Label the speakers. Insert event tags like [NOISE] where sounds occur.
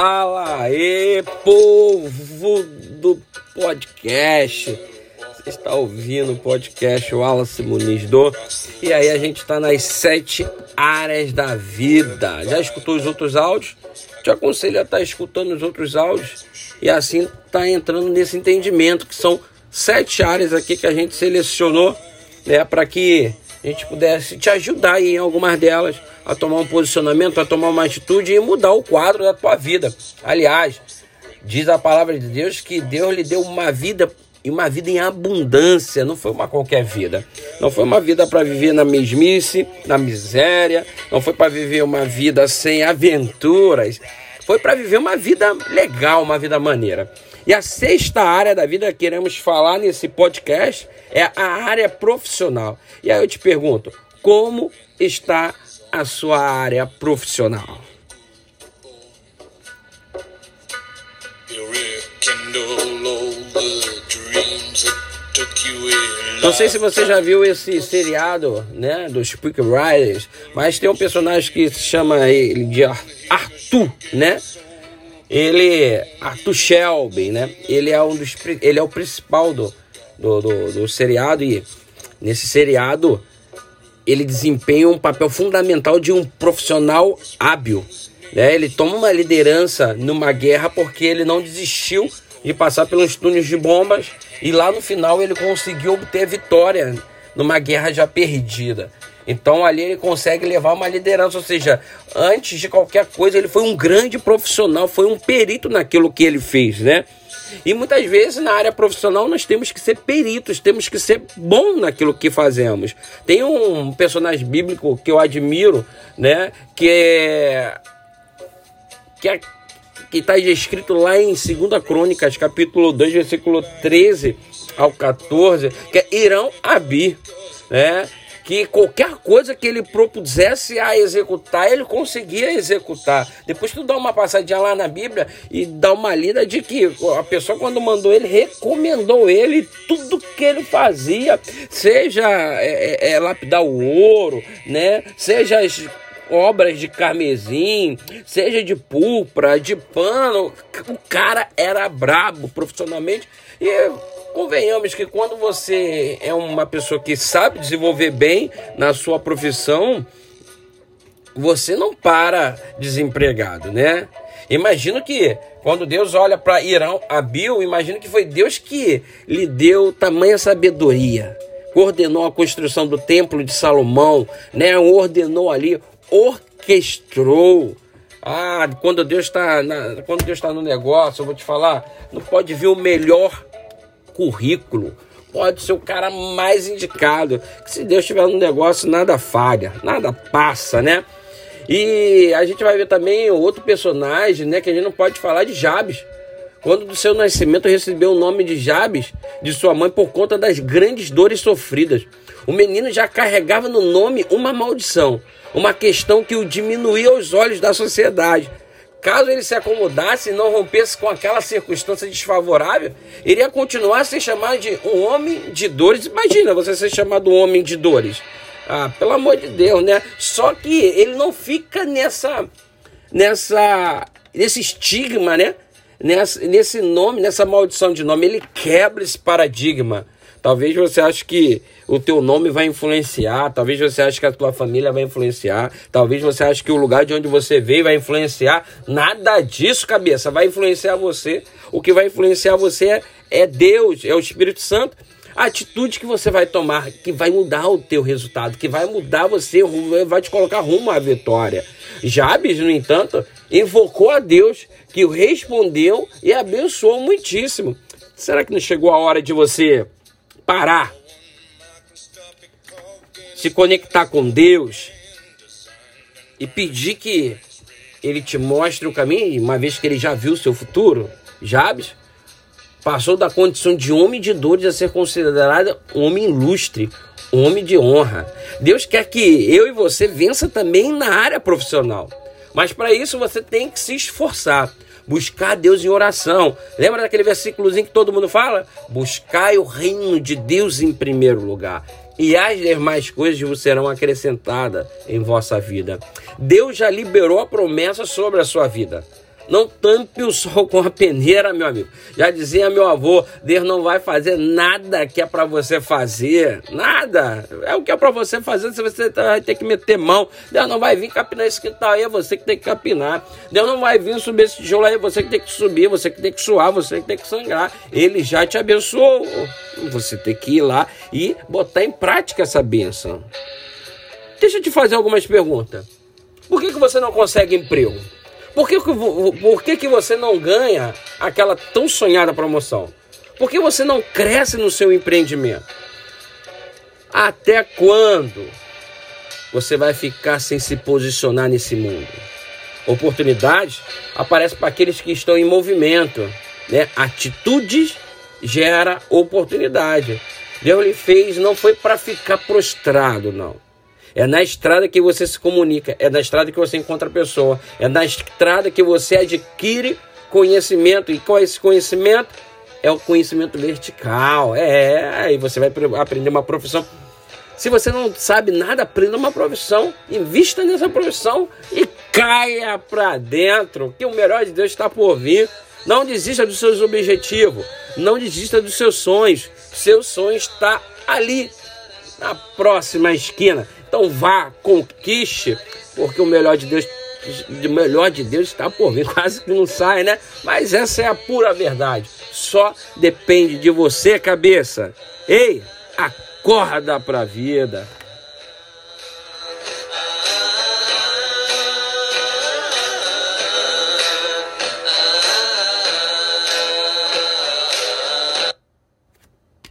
Speaker 1: Fala aí, povo do podcast. Você está ouvindo o podcast Wallace Muniz do. E aí a gente está nas sete áreas da vida. Já escutou os outros áudios? Te aconselho a estar tá escutando os outros áudios e assim tá entrando nesse entendimento que são sete áreas aqui que a gente selecionou, né, para que a gente pudesse te ajudar em algumas delas a tomar um posicionamento, a tomar uma atitude e mudar o quadro da tua vida. Aliás, diz a palavra de Deus que Deus lhe deu uma vida e uma vida em abundância, não foi uma qualquer vida. Não foi uma vida para viver na mesmice, na miséria, não foi para viver uma vida sem aventuras. Foi para viver uma vida legal, uma vida maneira. E a sexta área da vida que queremos falar nesse podcast é a área profissional. E aí eu te pergunto, como está a sua área profissional? Não sei se você já viu esse seriado, né, dos Quick Riders, mas tem um personagem que se chama ele de Arthur, né? Ele, Arthur Shelby, né? Ele é um dos, ele é o principal do, do, do, do seriado e nesse seriado ele desempenha um papel fundamental de um profissional hábil. Né? Ele toma uma liderança numa guerra porque ele não desistiu de passar pelos túneis de bombas e lá no final ele conseguiu obter vitória numa guerra já perdida. Então ali ele consegue levar uma liderança, ou seja, antes de qualquer coisa ele foi um grande profissional, foi um perito naquilo que ele fez, né? E muitas vezes na área profissional nós temos que ser peritos, temos que ser bom naquilo que fazemos. Tem um personagem bíblico que eu admiro, né? Que é. Que é que está escrito lá em 2 Crônicas, capítulo 2, versículo 13 ao 14, que é Irão Abi, né? Que qualquer coisa que ele propusesse a executar, ele conseguia executar. Depois tu dá uma passadinha lá na Bíblia e dá uma lida de que a pessoa quando mandou ele, recomendou ele tudo que ele fazia, seja é, é, é lapidar o ouro, né? Seja as obras de carmesim, seja de púrpura, de pano, o cara era brabo profissionalmente e convenhamos que quando você é uma pessoa que sabe desenvolver bem na sua profissão, você não para desempregado, né? Imagino que quando Deus olha para Irão, Abil, imagino que foi Deus que lhe deu tamanha sabedoria, coordenou a construção do templo de Salomão, né? Ordenou ali, orquestrou. Ah, quando Deus está quando Deus está no negócio, eu vou te falar, não pode vir o melhor currículo, pode ser o cara mais indicado. Que se Deus estiver no negócio, nada falha, nada passa, né? E a gente vai ver também outro personagem, né? Que a gente não pode falar de Jabes. Quando do seu nascimento recebeu o nome de Jabes de sua mãe por conta das grandes dores sofridas. O menino já carregava no nome uma maldição, uma questão que o diminuía aos olhos da sociedade. Caso ele se acomodasse e não rompesse com aquela circunstância desfavorável, iria continuar a ser chamado de um homem de dores. Imagina você ser chamado um homem de dores. Ah, pelo amor de Deus, né? Só que ele não fica nessa, nessa, nesse estigma, né? Nessa, nesse nome, nessa maldição de nome. Ele quebra esse paradigma. Talvez você ache que o teu nome vai influenciar, talvez você ache que a tua família vai influenciar, talvez você ache que o lugar de onde você veio vai influenciar. Nada disso, cabeça, vai influenciar você. O que vai influenciar você é, é Deus, é o Espírito Santo. A atitude que você vai tomar, que vai mudar o teu resultado, que vai mudar você, vai te colocar rumo à vitória. Jabes, no entanto, invocou a Deus, que o respondeu e abençoou muitíssimo. Será que não chegou a hora de você parar, se conectar com Deus e pedir que Ele te mostre o caminho, uma vez que Ele já viu o seu futuro, Jabes passou da condição de homem de dores a ser considerado homem ilustre, homem de honra. Deus quer que eu e você vença também na área profissional. Mas para isso você tem que se esforçar buscar Deus em oração. Lembra daquele versículozinho que todo mundo fala? Buscai o reino de Deus em primeiro lugar. E as demais coisas vos serão acrescentadas em vossa vida. Deus já liberou a promessa sobre a sua vida. Não tampe o sol com a peneira, meu amigo. Já dizia meu avô, Deus não vai fazer nada que é para você fazer. Nada. É o que é para você fazer, se você vai ter que meter mão. Deus não vai vir capinar esse quintal aí, é você que tem que capinar. Deus não vai vir subir esse tijolo aí, é você que tem que subir, você que tem que suar, você que tem que sangrar. Ele já te abençoou. Você tem que ir lá e botar em prática essa bênção. Deixa eu te fazer algumas perguntas. Por que, que você não consegue emprego? Por que, por que, que você não ganha aquela tão sonhada promoção? Por que você não cresce no seu empreendimento? Até quando você vai ficar sem se posicionar nesse mundo? Oportunidades aparecem para aqueles que estão em movimento. Né? Atitudes gera oportunidade. Deus lhe fez, não foi para ficar prostrado, não. É na estrada que você se comunica, é na estrada que você encontra a pessoa, é na estrada que você adquire conhecimento. E qual é esse conhecimento? É o conhecimento vertical. É, aí você vai aprender uma profissão. Se você não sabe nada, aprenda uma profissão, invista nessa profissão e caia para dentro, que o melhor de Deus está por vir. Não desista dos seus objetivos, não desista dos seus sonhos. Seu sonho está ali, na próxima esquina. Então vá, conquiste, porque o melhor de Deus, o melhor de Deus está por vir. [LAUGHS] Quase que não sai, né? Mas essa é a pura verdade. Só depende de você, cabeça. Ei, acorda para a vida.